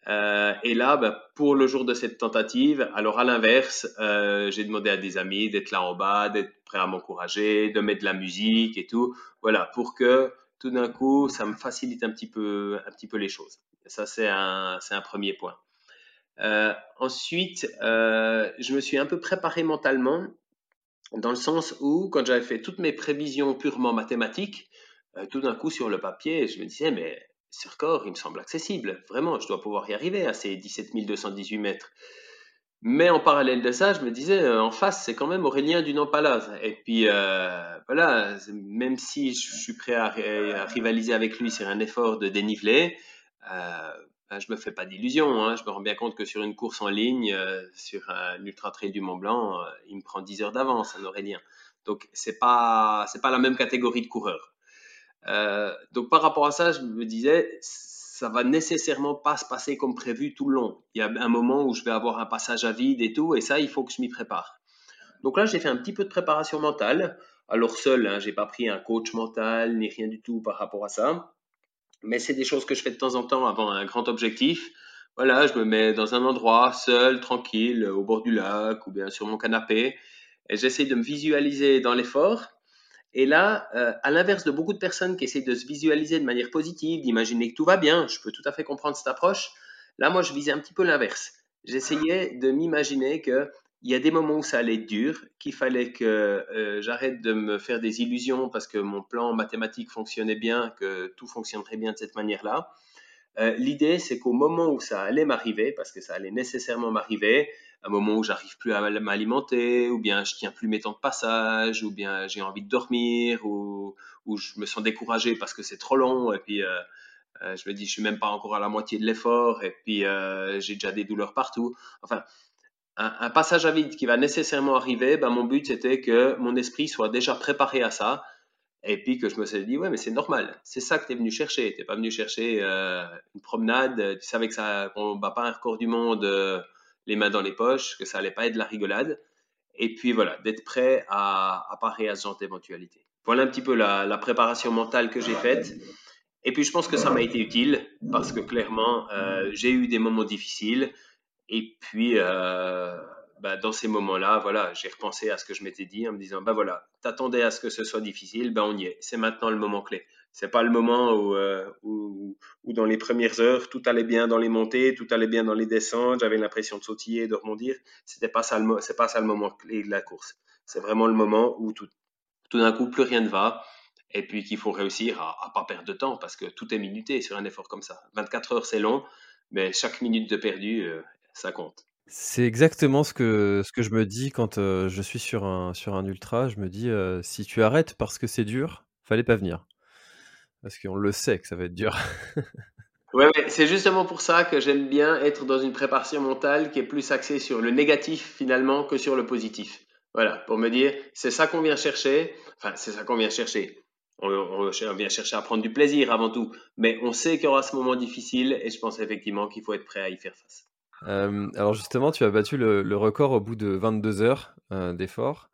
Euh, et là, bah, pour le jour de cette tentative, alors à l'inverse, euh, j'ai demandé à des amis d'être là en bas, d'être prêt à m'encourager, de mettre de la musique et tout. Voilà, pour que tout d'un coup, ça me facilite un petit peu, un petit peu les choses. Ça, c'est un, un premier point. ensuite, je me suis un peu préparé mentalement dans le sens où, quand j'avais fait toutes mes prévisions purement mathématiques, euh, tout d'un coup, sur le papier, je me disais, mais ce record, il me semble accessible. Vraiment, je dois pouvoir y arriver à ces 17 218 mètres. Mais en parallèle de ça, je me disais, euh, en face, c'est quand même Aurélien du Nampalaz. Et puis, euh, voilà, même si je suis prêt à, rivaliser avec lui sur un effort de dénivelé, euh, ben, je me fais pas d'illusions. Hein. Je me rends bien compte que sur une course en ligne, sur un ultra trail du Mont Blanc, il me prend 10 heures d'avance, un Aurélien. Donc, c'est pas, c'est pas la même catégorie de coureur. donc, par rapport à ça, je me disais, ça va nécessairement pas se passer comme prévu tout le long. Il y a un moment où je vais avoir un passage à vide et tout, et ça, il faut que je m'y prépare. Donc là, j'ai fait un petit peu de préparation mentale. Alors seul, hein, j'ai pas pris un coach mental ni rien du tout par rapport à ça. Mais c'est des choses que je fais de temps en temps avant un grand objectif. Voilà, je me mets dans un endroit seul, tranquille, au bord du lac ou bien sur mon canapé, et j'essaie de me visualiser dans l'effort et là, euh, à l'inverse de beaucoup de personnes qui essayent de se visualiser de manière positive, d'imaginer que tout va bien, je peux tout à fait comprendre cette approche. Là, moi, je visais un petit peu l'inverse. J'essayais de m'imaginer qu'il y a des moments où ça allait être dur, qu'il fallait que euh, j'arrête de me faire des illusions parce que mon plan mathématique fonctionnait bien, que tout fonctionnerait bien de cette manière-là. Euh, l'idée, c'est qu'au moment où ça allait m'arriver, parce que ça allait nécessairement m'arriver, un moment où j'arrive plus à m'alimenter, ou bien je tiens plus mes temps de passage, ou bien j'ai envie de dormir, ou, ou, je me sens découragé parce que c'est trop long, et puis euh, euh, je me dis je suis même pas encore à la moitié de l'effort, et puis euh, j'ai déjà des douleurs partout. Enfin, un, passage à vide qui va nécessairement arriver, ben, mon but c'était que mon esprit soit déjà préparé à ça, et puis que je me suis dit, ouais, mais c'est normal. C'est ça que tu es venu chercher. Tu pas venu chercher une promenade. Tu savais que ça, qu'on bat pas un record du monde les mains dans les poches, que ça allait pas être de la rigolade. Et puis voilà, d'être prêt à, à parer à ce genre d'éventualité. Voilà un petit peu la, préparation mentale que j'ai faite. Et puis je pense que ça m'a été utile parce que clairement, euh, j'ai eu des moments difficiles. Et puis, euh, bah, dans ces moments-là, voilà, j'ai repensé à ce que je m'étais dit en me disant, bah voilà, t'attendais à ce que ce soit difficile, ben on y est. C'est maintenant le moment clé. C'est pas le moment où, euh, où, où, dans les premières heures, tout allait bien dans les montées, tout allait bien dans les descentes, j'avais l'impression de sautiller, de rebondir. C'était pas ça le, c'est pas ça le moment clé de la course. C'est vraiment le moment où tout, tout d'un coup, plus rien ne va. Et puis qu'il faut réussir à, à pas perdre de temps parce que tout est minuté sur un effort comme ça. 24 heures, c'est long, mais chaque minute de perdu, euh, ça compte. C'est exactement ce que, ce que je me dis quand euh, je suis sur un, sur un ultra. Je me dis, si tu arrêtes parce que c'est dur, fallait pas venir. Parce qu'on le sait que ça va être dur. ouais, c'est justement pour ça que j'aime bien être dans une préparation mentale qui est plus axée sur le négatif finalement que sur le positif. Voilà, pour me dire, c'est ça qu'on vient chercher. Enfin, c'est ça qu'on vient chercher. On, vient chercher à prendre du plaisir avant tout. Mais on sait qu'il y aura ce moment difficile et je pense effectivement qu'il faut être prêt à y faire face. Euh, alors justement, tu as battu le, record au bout de 22 heures euh, d'effort.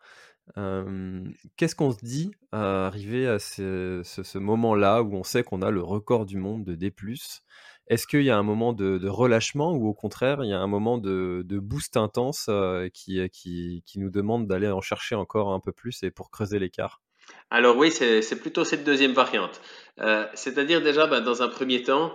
Qu'est-ce qu'on se dit à arriver à ce, moment-là où on sait qu'on a le record du monde de D+? Est-ce qu'il y a un moment de, relâchement ou au contraire, il y a un moment de, boost intense qui, qui, nous demande d'aller en chercher encore un peu plus et pour creuser l'écart? Alors oui, c'est plutôt cette deuxième variante. C'est-à-dire déjà, bah, dans un premier temps,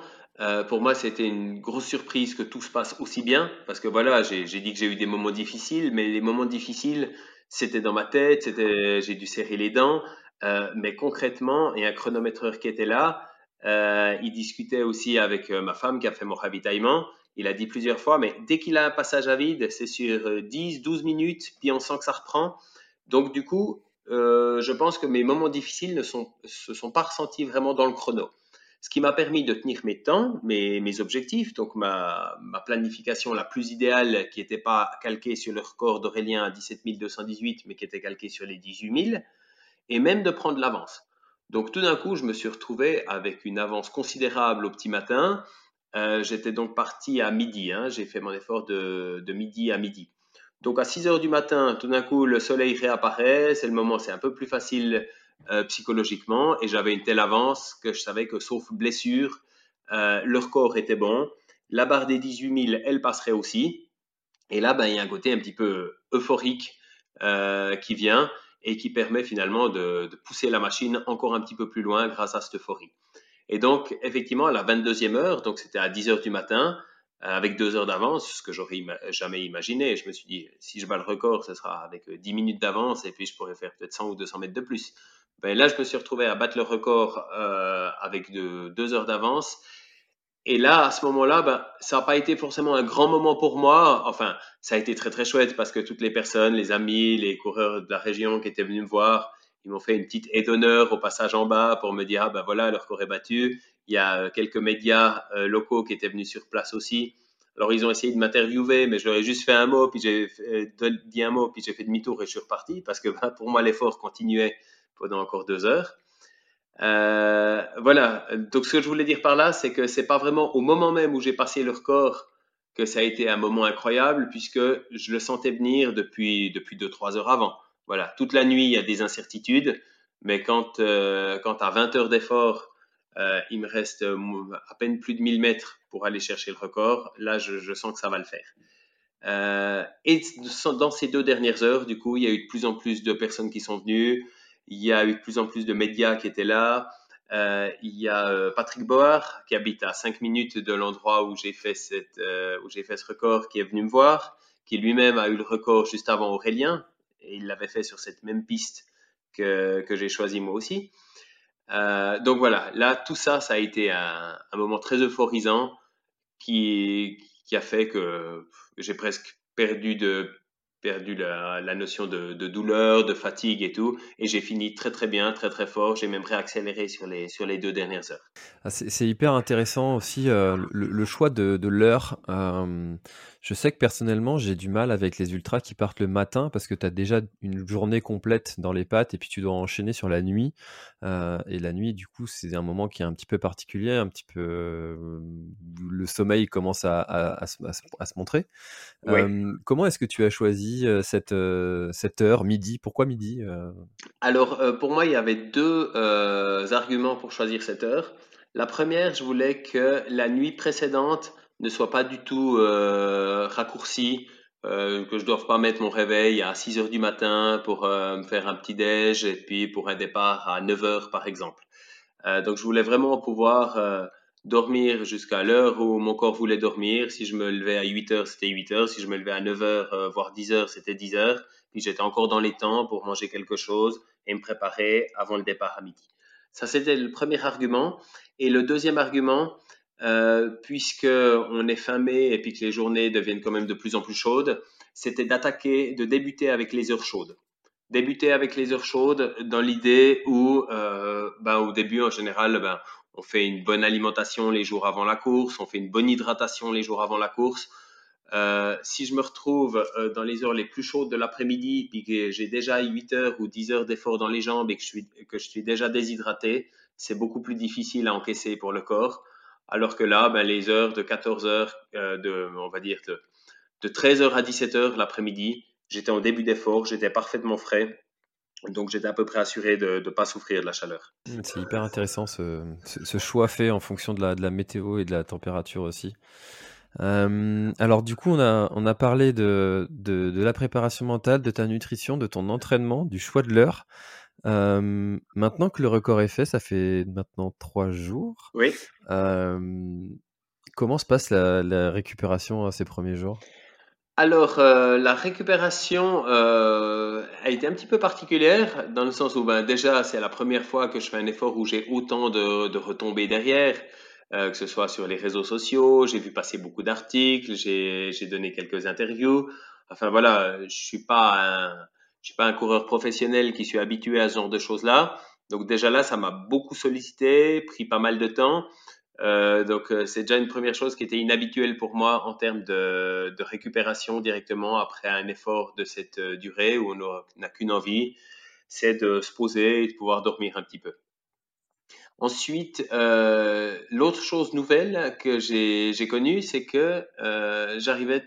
pour moi, c'était une grosse surprise que tout se passe aussi bien, parce que voilà, j'ai dit que j'ai eu des moments difficiles, mais les moments difficiles, c'était dans ma tête, c'était, j'ai dû serrer les dents, euh, mais concrètement, il y a un chronométreur qui était là, euh, il discutait aussi avec euh, ma femme qui a fait mon ravitaillement. Il a dit plusieurs fois, mais dès qu'il a un passage à vide, c'est sur 10, 12 minutes, puis on sent que ça reprend. Donc du coup, je pense que mes moments difficiles ne sont, se sont pas ressentis vraiment dans le chrono ce qui m'a permis de tenir mes temps, mes, objectifs, donc ma, planification la plus idéale qui n'était pas calquée sur le record d'Aurélien à 17 218, mais qui était calquée sur les 18 000, et même de prendre l'avance. Donc tout d'un coup, je me suis retrouvé avec une avance considérable au petit matin. Euh, J'étais donc parti à midi, hein, j'ai fait mon effort de midi à midi. Donc à 6 heures du matin, tout d'un coup, le soleil réapparaît, c'est le moment, c'est un peu plus facile euh, psychologiquement et j'avais une telle avance que je savais que sauf blessure, euh, leur corps était bon. La barre des 18 000, elle passerait aussi. Et là, ben, il y a un côté un petit peu euphorique euh, qui vient et qui permet finalement de, pousser la machine encore un petit peu plus loin grâce à cette euphorie. Et donc, effectivement, à la 22e heure, donc c'était à 10 heures du matin, avec deux heures d'avance, ce que j'aurais jamais imaginé. Je me suis dit, si je bats le record, ce sera avec 10 minutes d'avance et puis je pourrais faire peut-être 100 ou 200 mètres de plus. Ben là, je me suis retrouvé à battre le record avec deux heures d'avance. Et là, à ce moment-là, ben, ça n'a pas été forcément un grand moment pour moi. Enfin, ça a été très très chouette parce que toutes les personnes, les amis, les coureurs de la région qui étaient venus me voir, ils m'ont fait une petite aide d'honneur au passage en bas pour me dire ah ben voilà leur corps est battu. Il y a euh, quelques médias euh, locaux qui étaient venus sur place aussi. Alors ils ont essayé de m'interviewer, mais je leur ai juste fait un mot, puis j'ai euh, dit un mot, puis j'ai fait demi-tour et je suis reparti parce que ben, pour moi l'effort continuait pendant encore deux heures. Euh, voilà. Donc, ce que je voulais dire par là, c'est que c'est pas vraiment au moment même où j'ai passé le record que ça a été un moment incroyable, puisque je le sentais venir depuis depuis deux trois heures avant. Voilà. Toute la nuit, il y a des incertitudes, mais quand euh, quand à 20 heures d'effort, euh, il me reste à peine plus de 1000 mètres pour aller chercher le record, là, je, sens que ça va le faire. Et dans ces deux dernières heures, du coup, il y a eu de plus en plus de personnes qui sont venues. Il y a eu de plus en plus de médias qui étaient là. Euh, il y a euh, Patrick Boer qui habite à 5 minutes de l'endroit où j'ai fait, cette, euh, où j'ai fait ce record, qui est venu me voir, qui lui-même a eu le record juste avant Aurélien, et il l'avait fait sur cette même piste que, que j'ai choisi moi aussi. Donc voilà, là, tout ça, ça a été un, un moment très euphorisant qui, qui a fait que j'ai presque perdu de perdu la, notion de, douleur, de fatigue et tout. Et j'ai fini très très bien, très très fort. J'ai même réaccéléré sur les, sur les deux dernières heures. Ah, c'est hyper intéressant aussi euh, le, choix de, de l'heure. Euh, je sais que personnellement, j'ai du mal avec les ultras qui partent le matin parce que tu as déjà une journée complète dans les pattes et puis tu dois enchaîner sur la nuit. Euh, et la nuit, du coup, c'est un moment qui est un petit peu particulier, un petit peu. Euh, le sommeil commence à, à, à, à se montrer. Oui. Euh, comment est-ce que tu as choisi cette, cette heure, midi? Pourquoi midi Alors, pour moi, il y avait deux arguments pour choisir cette heure. La première, je voulais que la nuit précédente, ne soit pas du tout euh, raccourci, euh, que je ne doive pas mettre mon réveil à 6 heures du matin pour euh, me faire un petit déj et puis pour un départ à 9 heures par exemple. Euh, donc je voulais vraiment pouvoir euh, dormir jusqu'à l'heure où mon corps voulait dormir. Si je me levais à 8 heures, c'était 8 heures. Si je me levais à 9 heures, euh, voire 10 heures, c'était 10 heures. Puis j'étais encore dans les temps pour manger quelque chose et me préparer avant le départ à midi. Ça, c'était le premier argument. Et le deuxième argument, euh, puisque on est fin mai et puis que les journées deviennent quand même de plus en plus chaudes, c'était d'attaquer, de débuter avec les heures chaudes. Débuter avec les heures chaudes dans l'idée où, euh, ben, au début en général, ben, on fait une bonne alimentation les jours avant la course, on fait une bonne hydratation les jours avant la course. Euh, si je me retrouve dans les heures les plus chaudes de l'après-midi, puis que j'ai déjà 8 heures ou 10 heures d'effort dans les jambes et que je suis, que je suis déjà déshydraté, c'est beaucoup plus difficile à encaisser pour le corps. Alors que là, ben, les heures de 14 heures, euh, de, on va dire de, de 13 heures à 17 heures l'après-midi, j'étais en début d'effort, j'étais parfaitement frais. Donc j'étais à peu près assuré de ne pas souffrir de la chaleur. C'est hyper intéressant ce, choix fait en fonction de la, météo et de la température aussi. Euh, alors du coup, on a, parlé de, la préparation mentale, de ta nutrition, de ton entraînement, du choix de l'heure. Euh, maintenant que le record est fait, ça fait maintenant trois jours. Oui. Euh, comment se passe la, la récupération à ces premiers jours? Alors, euh, la récupération euh, a été un petit peu particulière dans le sens où, ben, déjà, c'est la première fois que je fais un effort où j'ai autant de, de retombées derrière, euh, que ce soit sur les réseaux sociaux. J'ai vu passer beaucoup d'articles, j'ai donné quelques interviews. Enfin voilà, je suis pas un, je suis pas un coureur professionnel qui suis habitué à ce genre de choses-là. Donc déjà là, ça m'a beaucoup sollicité, pris pas mal de temps. Euh, donc euh, c'est déjà une première chose qui était inhabituelle pour moi en termes de, de récupération directement après un effort de cette euh, durée où on n'a qu'une envie, c'est de se poser et de pouvoir dormir un petit peu. Ensuite, euh, l'autre chose nouvelle que j'ai connue, c'est que euh, j'arrivais,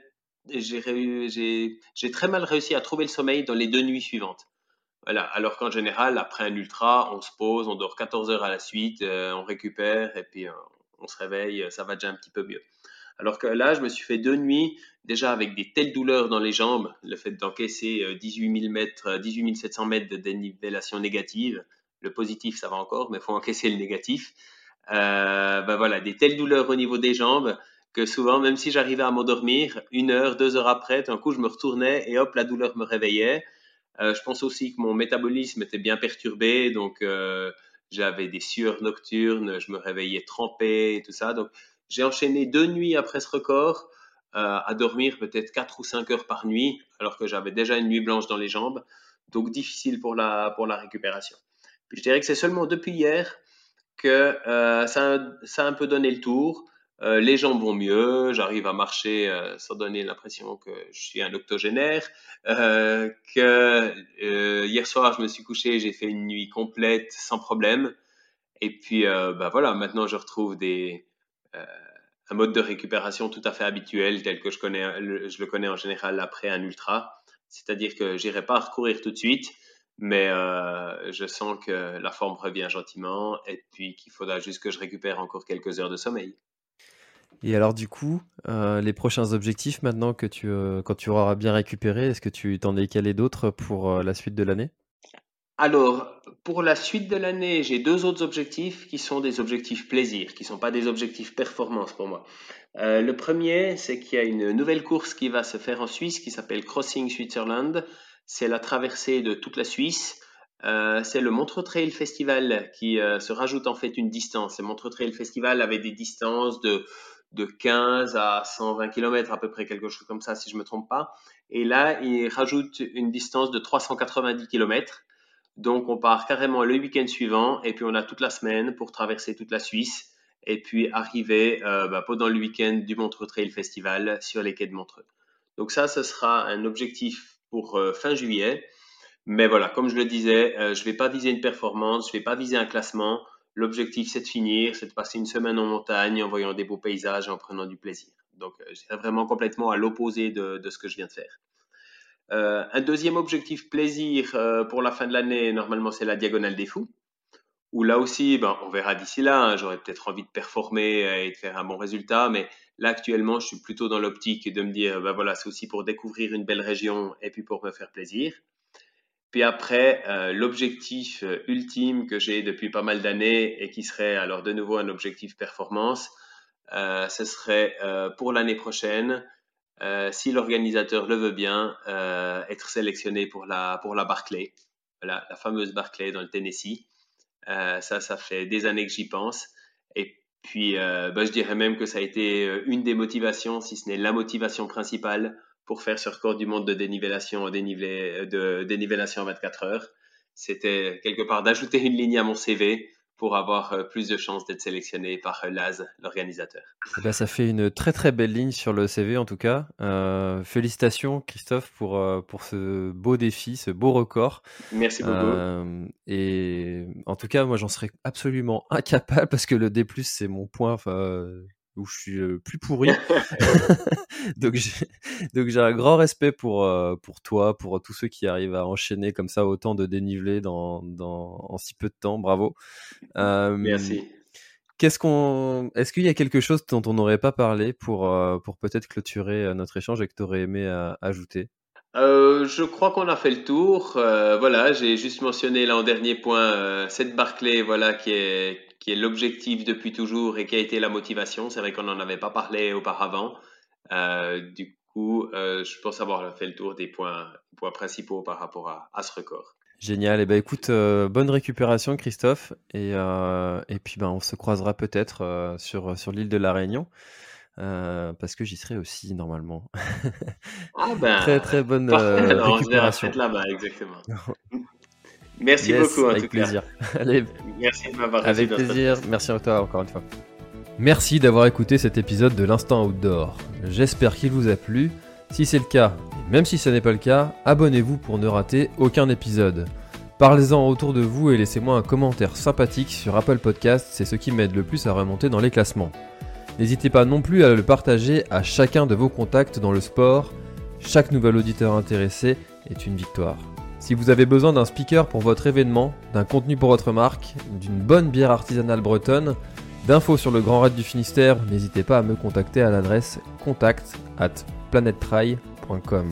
j'ai très mal réussi à trouver le sommeil dans les deux nuits suivantes. Voilà. Alors qu'en général, après un ultra, on se pose, on dort 14 heures à la suite, euh, on récupère et puis on se réveille, ça va déjà un petit peu mieux. Alors que là, je me suis fait deux nuits déjà avec des telles douleurs dans les jambes, le fait d'encaisser 18 000 mètres, 18 700 mètres de dénivellation négative. Le positif, ça va encore, mais il faut encaisser le négatif. Euh, ben voilà, des telles douleurs au niveau des jambes que souvent, même si j'arrivais à m'endormir, une heure, deux heures après, d'un coup, je me retournais et hop, la douleur me réveillait. Euh, je pense aussi que mon métabolisme était bien perturbé, donc euh, j'avais des sueurs nocturnes, je me réveillais trempé et tout ça. Donc, j'ai enchaîné deux nuits après ce record euh, à dormir peut-être quatre ou cinq heures par nuit, alors que j'avais déjà une nuit blanche dans les jambes. Donc, difficile pour la, pour la récupération. Puis, je dirais que c'est seulement depuis hier que ça, ça a un peu donné le tour. Euh, les jambes vont mieux, j'arrive à marcher euh, sans donner l'impression que je suis un octogénaire. Euh, que hier soir, je me suis couché, j'ai fait une nuit complète sans problème. Et puis, bah voilà, maintenant je retrouve des, un mode de récupération tout à fait habituel tel que je, connais, je le connais en général après un ultra. C'est-à-dire que j'irai pas recourir tout de suite, mais je sens que la forme revient gentiment et puis qu'il faudra juste que je récupère encore quelques heures de sommeil. Et alors du coup, euh, les prochains objectifs maintenant que tu, euh, quand tu auras bien récupéré, est-ce que tu t'en es calé d'autres pour euh, la suite de l'année? Alors, pour la suite de l'année, j'ai deux autres objectifs qui sont des objectifs plaisir, qui ne sont pas des objectifs performance pour moi. le premier, c'est qu'il y a une nouvelle course qui va se faire en Suisse qui s'appelle Crossing Switzerland. C'est la traversée de toute la Suisse. c'est le Montre Trail Festival qui se rajoute en fait une distance. Le Montre Trail Festival avait des distances de de 15 à 120 km à peu près, quelque chose comme ça si je me trompe pas. Et là, il rajoute une distance de 390 km. Donc on part carrément le week-end suivant et puis on a toute la semaine pour traverser toute la Suisse et puis arriver euh, bah, pendant le week-end du Montreux Trail Festival sur les quais de Montreux. Donc ça, ce sera un objectif pour euh, fin juillet. Mais voilà, comme je le disais, euh, je ne vais pas viser une performance, je ne vais pas viser un classement. L'objectif, c'est de finir, c'est de passer une semaine en montagne en voyant des beaux paysages en prenant du plaisir. Donc, euh, c'est vraiment complètement à l'opposé de, ce que je viens de faire. Euh, un deuxième objectif plaisir euh, pour la fin de l'année, normalement, c'est la Diagonale des Fous. Où là aussi, ben, on verra d'ici là. Hein, j'aurais peut-être envie de performer et de faire un bon résultat, mais là actuellement, je suis plutôt dans l'optique de me dire, ben voilà, c'est aussi pour découvrir une belle région et puis pour me faire plaisir. Puis après, euh, l'objectif euh, ultime que j'ai depuis pas mal d'années et qui serait alors de nouveau un objectif performance, euh, ce serait pour l'année prochaine, si l'organisateur le veut bien, être sélectionné pour la, pour la Barclay, la, fameuse Barclay dans le Tennessee. ça, ça fait des années que j'y pense. Et puis, bah, je dirais même que ça a été une des motivations, si ce n'est la motivation principale pour faire ce record du monde de dénivellation, de dénivellation en 24 heures. C'était quelque part d'ajouter une ligne à mon CV pour avoir euh, plus de chances d'être sélectionné par euh, Laz, l'organisateur. Eh ben, ça fait une très très belle ligne sur le CV en tout cas. Euh, félicitations Christophe pour, pour ce beau défi, ce beau record. Merci beaucoup. et en tout cas, moi j'en serais absolument incapable parce que le D+, c'est mon point où je suis plus pourri. donc j'ai un grand respect pour pour toi, pour tous ceux qui arrivent à enchaîner comme ça autant de dénivelé dans, dans en si peu de temps. Bravo. Merci. Qu'est-ce qu'on est-ce qu'il y a quelque chose dont on n'aurait pas parlé pour pour peut-être clôturer notre échange et que tu aurais aimé ajouter? Euh, je crois qu'on a fait le tour. voilà, j'ai juste mentionné là en dernier point cette Barclay, voilà qui est qui est l'objectif depuis toujours et qui a été la motivation. C'est vrai qu'on n'en avait pas parlé auparavant. Euh, du coup, euh, je pense avoir fait le tour des points, points principaux par rapport à, ce record. Génial. Et eh ben écoute, euh, bonne récupération, Christophe. Et, et puis ben on se croisera peut-être sur sur l'île de la Réunion. parce que j'y serai aussi normalement. Ah ben, très très bonne récupération. là-bas, exactement. Merci beaucoup en avec plaisir. Merci de m'avoir Avec plaisir. Merci à toi encore une fois. Merci d'avoir écouté cet épisode de l'Instant Outdoor. J'espère qu'il vous a plu. Si c'est le cas, et même si ce n'est pas le cas, abonnez-vous pour ne rater aucun épisode. Parlez-en autour de vous et laissez-moi un commentaire sympathique sur Apple Podcast, c'est ce qui m'aide le plus à remonter dans les classements. N'hésitez pas non plus à le partager à chacun de vos contacts dans le sport. Chaque nouvel auditeur intéressé est une victoire. Si vous avez besoin d'un speaker pour votre événement, d'un contenu pour votre marque, d'une bonne bière artisanale bretonne, d'infos sur le Grand Raid du Finistère, n'hésitez pas à me contacter à l'adresse contact at planettry.com.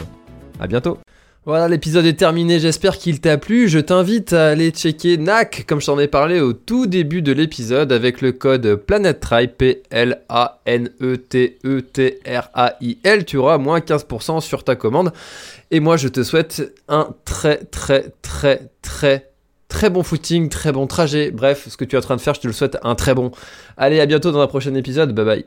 A bientôt Voilà, l'épisode est terminé, j'espère qu'il t'a plu. Je t'invite à aller checker NAC, comme je t'en ai parlé au tout début de l'épisode, avec le code PlanetTrail, P-L-A-N-E-T-E-T-R-A-I-L. Tu auras moins 15% sur ta commande. Et moi, je te souhaite un très, très, très, très, très bon footing, très bon trajet. Bref, ce que tu es en train de faire, je te le souhaite un très bon. Allez, à bientôt dans un prochain épisode. Bye bye.